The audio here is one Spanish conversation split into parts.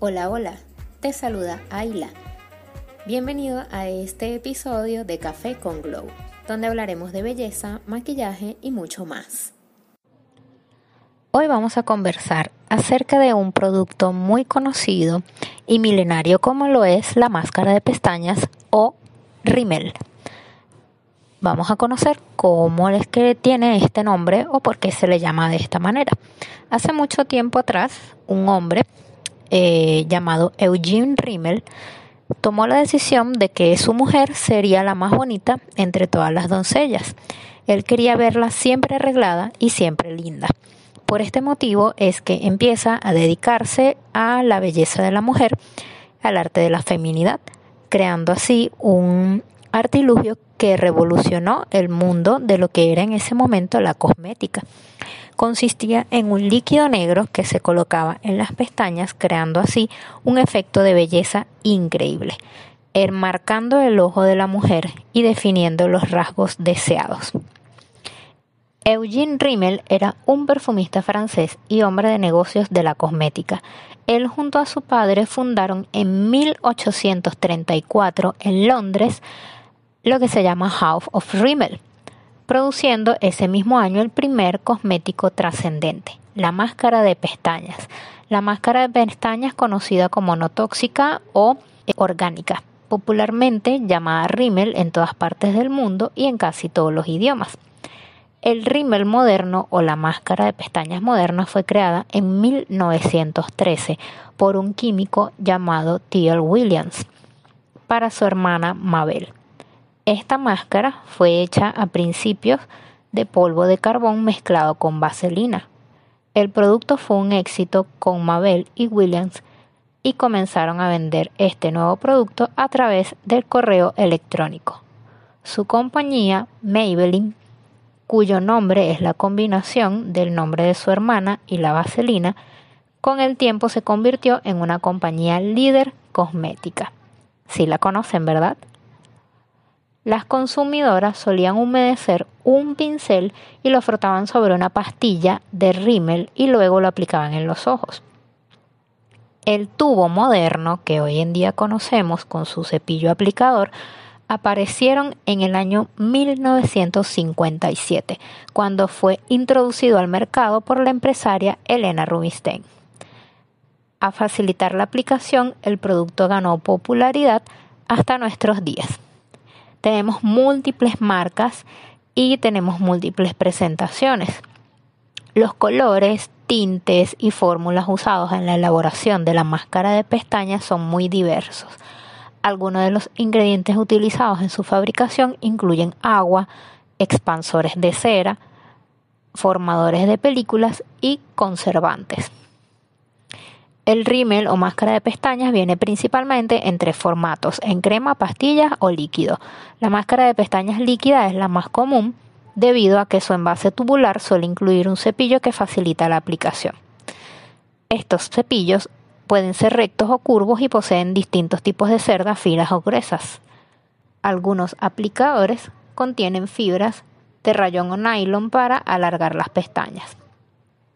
Hola, hola, te saluda Ayla. Bienvenido a este episodio de Café con Glow, donde hablaremos de belleza, maquillaje y mucho más. Hoy vamos a conversar acerca de un producto muy conocido y milenario como lo es la máscara de pestañas o rímel. Vamos a conocer cómo es que tiene este nombre o por qué se le llama de esta manera. Hace mucho tiempo atrás, un hombre eh, llamado Eugene Rimmel tomó la decisión de que su mujer sería la más bonita entre todas las doncellas. Él quería verla siempre arreglada y siempre linda. Por este motivo es que empieza a dedicarse a la belleza de la mujer, al arte de la feminidad, creando así un artilugio que revolucionó el mundo de lo que era en ese momento la cosmética. Consistía en un líquido negro que se colocaba en las pestañas, creando así un efecto de belleza increíble, enmarcando el ojo de la mujer y definiendo los rasgos deseados. Eugene Rimmel era un perfumista francés y hombre de negocios de la cosmética. Él junto a su padre fundaron en 1834 en Londres lo que se llama House of Rimmel, produciendo ese mismo año el primer cosmético trascendente, la máscara de pestañas. La máscara de pestañas conocida como no tóxica o orgánica, popularmente llamada Rimmel en todas partes del mundo y en casi todos los idiomas. El rímel moderno o la máscara de pestañas moderna fue creada en 1913 por un químico llamado T.L. Williams para su hermana Mabel. Esta máscara fue hecha a principios de polvo de carbón mezclado con vaselina. El producto fue un éxito con Mabel y Williams y comenzaron a vender este nuevo producto a través del correo electrónico. Su compañía, Maybelline, cuyo nombre es la combinación del nombre de su hermana y la vaselina, con el tiempo se convirtió en una compañía líder cosmética. Si la conocen, ¿verdad? Las consumidoras solían humedecer un pincel y lo frotaban sobre una pastilla de rímel y luego lo aplicaban en los ojos. El tubo moderno que hoy en día conocemos con su cepillo aplicador aparecieron en el año 1957, cuando fue introducido al mercado por la empresaria Elena Rubinstein. A facilitar la aplicación, el producto ganó popularidad hasta nuestros días tenemos múltiples marcas y tenemos múltiples presentaciones. Los colores, tintes y fórmulas usados en la elaboración de la máscara de pestañas son muy diversos. Algunos de los ingredientes utilizados en su fabricación incluyen agua, expansores de cera, formadores de películas y conservantes. El rímel o máscara de pestañas viene principalmente en tres formatos, en crema, pastillas o líquido. La máscara de pestañas líquida es la más común debido a que su envase tubular suele incluir un cepillo que facilita la aplicación. Estos cepillos pueden ser rectos o curvos y poseen distintos tipos de cerdas, finas o gruesas. Algunos aplicadores contienen fibras de rayón o nylon para alargar las pestañas.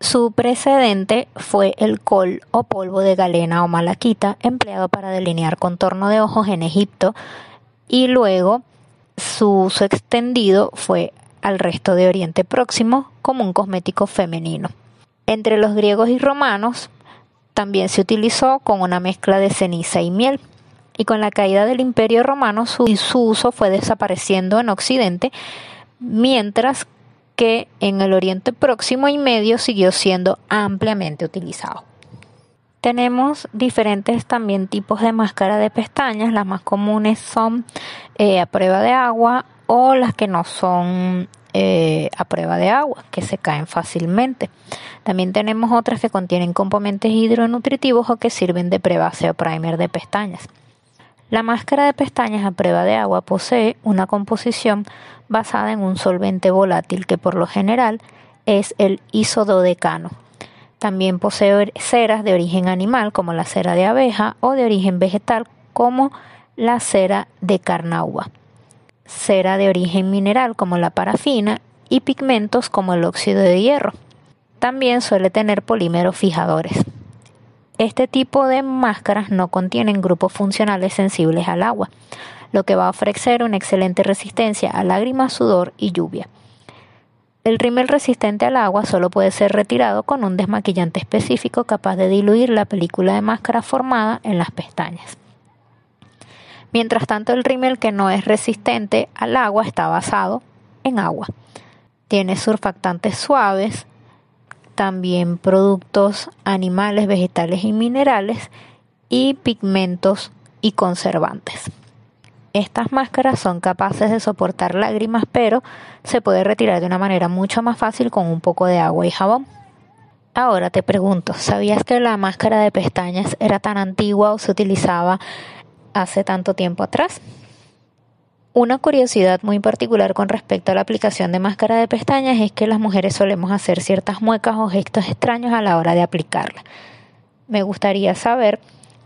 Su precedente fue el col o polvo de galena o malaquita empleado para delinear contorno de ojos en Egipto y luego su uso extendido fue al resto de Oriente Próximo como un cosmético femenino. Entre los griegos y romanos también se utilizó con una mezcla de ceniza y miel y con la caída del imperio romano su, su uso fue desapareciendo en Occidente mientras que en el Oriente Próximo y Medio siguió siendo ampliamente utilizado. Tenemos diferentes también tipos de máscara de pestañas. Las más comunes son eh, a prueba de agua o las que no son eh, a prueba de agua, que se caen fácilmente. También tenemos otras que contienen componentes hidronutritivos o que sirven de prebase o primer de pestañas. La máscara de pestañas a prueba de agua posee una composición basada en un solvente volátil que por lo general es el isododecano. También posee ceras de origen animal como la cera de abeja o de origen vegetal como la cera de carnauba, cera de origen mineral como la parafina y pigmentos como el óxido de hierro. También suele tener polímeros fijadores. Este tipo de máscaras no contienen grupos funcionales sensibles al agua, lo que va a ofrecer una excelente resistencia a lágrimas, sudor y lluvia. El rímel resistente al agua solo puede ser retirado con un desmaquillante específico capaz de diluir la película de máscara formada en las pestañas. Mientras tanto, el rímel que no es resistente al agua está basado en agua. Tiene surfactantes suaves, también productos animales, vegetales y minerales y pigmentos y conservantes. Estas máscaras son capaces de soportar lágrimas, pero se puede retirar de una manera mucho más fácil con un poco de agua y jabón. Ahora te pregunto, ¿sabías que la máscara de pestañas era tan antigua o se utilizaba hace tanto tiempo atrás? Una curiosidad muy particular con respecto a la aplicación de máscara de pestañas es que las mujeres solemos hacer ciertas muecas o gestos extraños a la hora de aplicarla. Me gustaría saber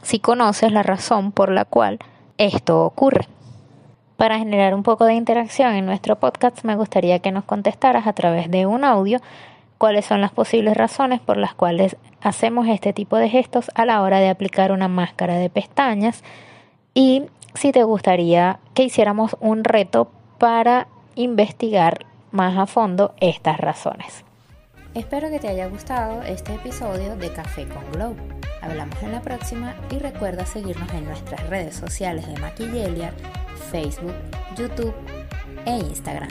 si conoces la razón por la cual esto ocurre. Para generar un poco de interacción en nuestro podcast me gustaría que nos contestaras a través de un audio cuáles son las posibles razones por las cuales hacemos este tipo de gestos a la hora de aplicar una máscara de pestañas y si te gustaría que hiciéramos un reto para investigar más a fondo estas razones. Espero que te haya gustado este episodio de Café con Glow. Hablamos en la próxima y recuerda seguirnos en nuestras redes sociales de Maquillelia, Facebook, YouTube e Instagram.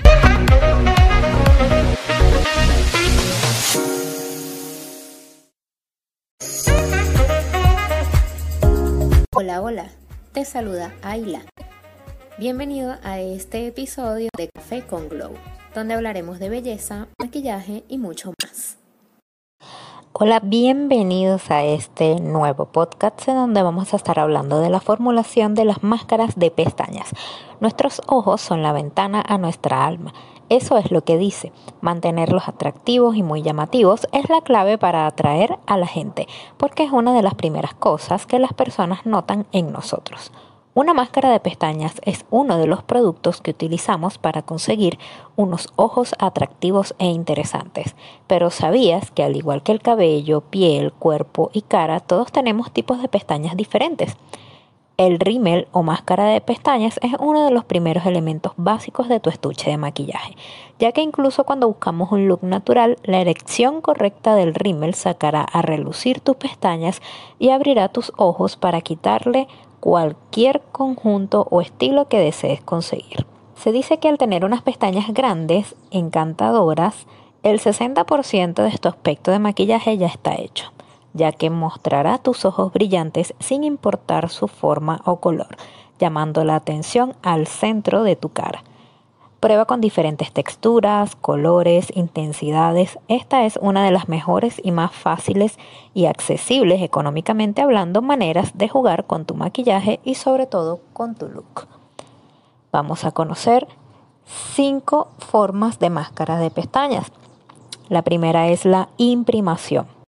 Hola, hola. Te saluda Ayla. Bienvenido a este episodio de Café con Glow, donde hablaremos de belleza, maquillaje y mucho más. Hola, bienvenidos a este nuevo podcast en donde vamos a estar hablando de la formulación de las máscaras de pestañas. Nuestros ojos son la ventana a nuestra alma. Eso es lo que dice. Mantenerlos atractivos y muy llamativos es la clave para atraer a la gente, porque es una de las primeras cosas que las personas notan en nosotros. Una máscara de pestañas es uno de los productos que utilizamos para conseguir unos ojos atractivos e interesantes. Pero ¿sabías que al igual que el cabello, piel, cuerpo y cara, todos tenemos tipos de pestañas diferentes? El rímel o máscara de pestañas es uno de los primeros elementos básicos de tu estuche de maquillaje, ya que incluso cuando buscamos un look natural, la erección correcta del rímel sacará a relucir tus pestañas y abrirá tus ojos para quitarle cualquier conjunto o estilo que desees conseguir. Se dice que al tener unas pestañas grandes, encantadoras, el 60% de tu aspecto de maquillaje ya está hecho, ya que mostrará tus ojos brillantes sin importar su forma o color, llamando la atención al centro de tu cara. Prueba con diferentes texturas, colores, intensidades. Esta es una de las mejores y más fáciles y accesibles económicamente hablando maneras de jugar con tu maquillaje y sobre todo con tu look. Vamos a conocer cinco formas de máscara de pestañas. La primera es la imprimación.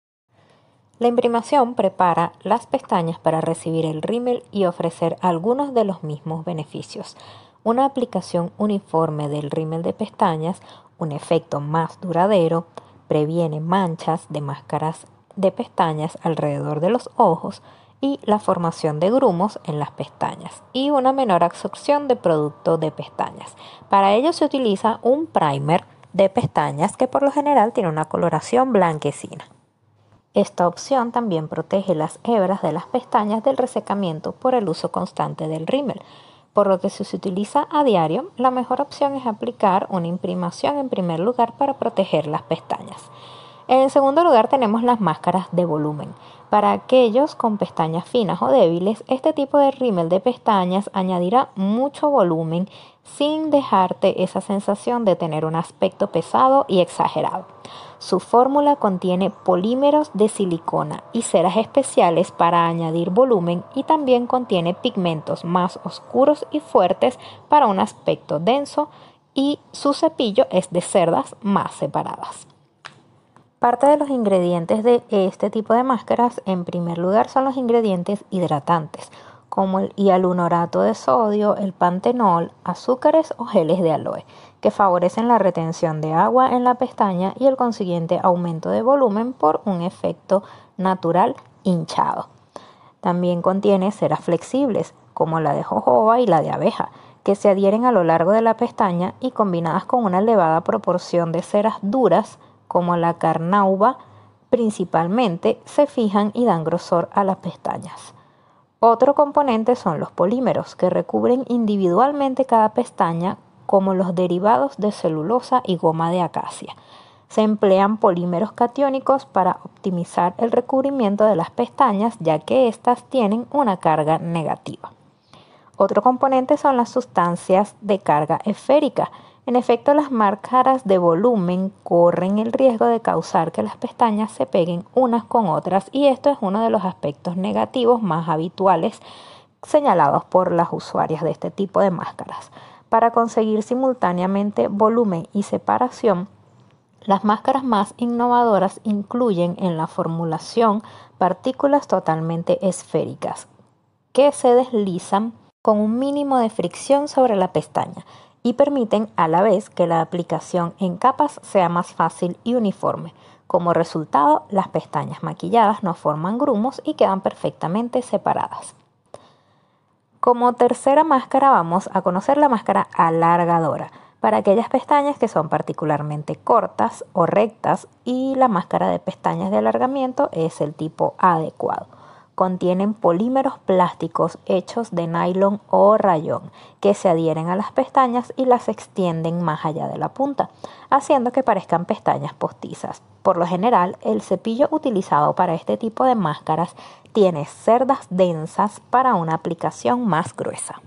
La imprimación prepara las pestañas para recibir el rímel y ofrecer algunos de los mismos beneficios una aplicación uniforme del rímel de pestañas, un efecto más duradero, previene manchas de máscaras de pestañas alrededor de los ojos y la formación de grumos en las pestañas y una menor absorción de producto de pestañas. Para ello se utiliza un primer de pestañas que por lo general tiene una coloración blanquecina. Esta opción también protege las hebras de las pestañas del resecamiento por el uso constante del rímel, por lo que si se utiliza a diario, la mejor opción es aplicar una imprimación en primer lugar para proteger las pestañas. En segundo lugar tenemos las máscaras de volumen. Para aquellos con pestañas finas o débiles, este tipo de rímel de pestañas añadirá mucho volumen sin dejarte esa sensación de tener un aspecto pesado y exagerado. Su fórmula contiene polímeros de silicona y ceras especiales para añadir volumen y también contiene pigmentos más oscuros y fuertes para un aspecto denso y su cepillo es de cerdas más separadas. Parte de los ingredientes de este tipo de máscaras, en primer lugar, son los ingredientes hidratantes, como el hialuronato de sodio, el pantenol, azúcares o geles de aloe, que favorecen la retención de agua en la pestaña y el consiguiente aumento de volumen por un efecto natural hinchado. También contiene ceras flexibles, como la de jojoba y la de abeja, que se adhieren a lo largo de la pestaña y combinadas con una elevada proporción de ceras duras, como la carnauba, principalmente se fijan y dan grosor a las pestañas. Otro componente son los polímeros, que recubren individualmente cada pestaña, como los derivados de celulosa y goma de acacia. Se emplean polímeros catiónicos para optimizar el recubrimiento de las pestañas, ya que éstas tienen una carga negativa. Otro componente son las sustancias de carga esférica. En efecto, las máscaras de volumen corren el riesgo de causar que las pestañas se peguen unas con otras y esto es uno de los aspectos negativos más habituales señalados por las usuarias de este tipo de máscaras. Para conseguir simultáneamente volumen y separación, las máscaras más innovadoras incluyen en la formulación partículas totalmente esféricas que se deslizan con un mínimo de fricción sobre la pestaña y permiten a la vez que la aplicación en capas sea más fácil y uniforme. Como resultado, las pestañas maquilladas no forman grumos y quedan perfectamente separadas. Como tercera máscara vamos a conocer la máscara alargadora para aquellas pestañas que son particularmente cortas o rectas y la máscara de pestañas de alargamiento es el tipo adecuado contienen polímeros plásticos hechos de nylon o rayón que se adhieren a las pestañas y las extienden más allá de la punta, haciendo que parezcan pestañas postizas. Por lo general, el cepillo utilizado para este tipo de máscaras tiene cerdas densas para una aplicación más gruesa.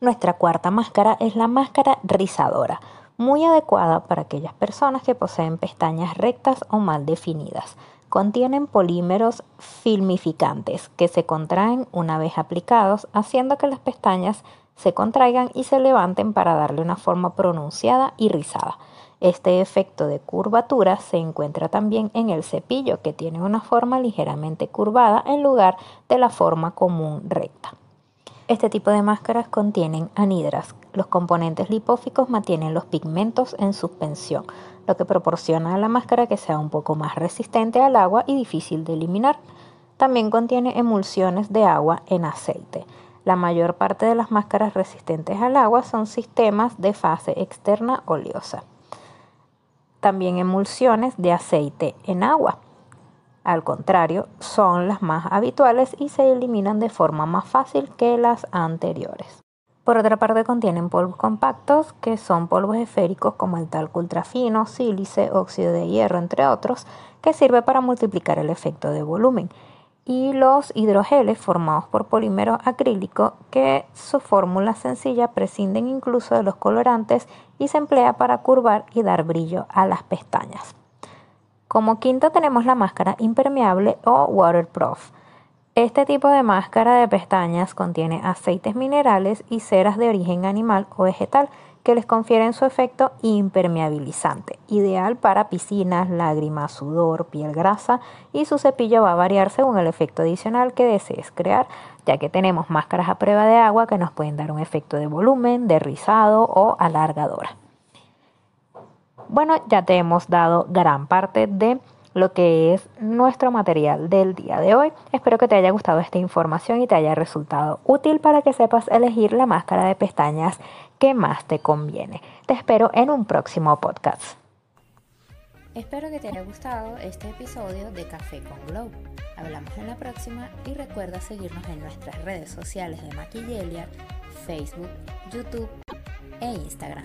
Nuestra cuarta máscara es la máscara rizadora, muy adecuada para aquellas personas que poseen pestañas rectas o mal definidas contienen polímeros filmificantes que se contraen una vez aplicados, haciendo que las pestañas se contraigan y se levanten para darle una forma pronunciada y rizada. Este efecto de curvatura se encuentra también en el cepillo, que tiene una forma ligeramente curvada en lugar de la forma común recta. Este tipo de máscaras contienen anhidras. Los componentes lipóficos mantienen los pigmentos en suspensión, lo que proporciona a la máscara que sea un poco más resistente al agua y difícil de eliminar. También contiene emulsiones de agua en aceite. La mayor parte de las máscaras resistentes al agua son sistemas de fase externa oleosa. También emulsiones de aceite en agua. Al contrario, son las más habituales y se eliminan de forma más fácil que las anteriores. Por otra parte, contienen polvos compactos, que son polvos esféricos como el talco ultrafino, sílice, óxido de hierro, entre otros, que sirve para multiplicar el efecto de volumen. Y los hidrogeles formados por polímero acrílico, que su fórmula sencilla prescinden incluso de los colorantes y se emplea para curvar y dar brillo a las pestañas. Como quinto tenemos la máscara impermeable o waterproof este tipo de máscara de pestañas contiene aceites minerales y ceras de origen animal o vegetal que les confieren su efecto impermeabilizante, ideal para piscinas, lágrimas, sudor, piel grasa y su cepillo va a variar según el efecto adicional que desees crear, ya que tenemos máscaras a prueba de agua que nos pueden dar un efecto de volumen, de rizado o alargadora. Bueno, ya te hemos dado gran parte de lo que es nuestro material del día de hoy. Espero que te haya gustado esta información y te haya resultado útil para que sepas elegir la máscara de pestañas que más te conviene. Te espero en un próximo podcast. Espero que te haya gustado este episodio de Café con Glow. Hablamos en la próxima y recuerda seguirnos en nuestras redes sociales de Maquillelia, Facebook, YouTube e Instagram.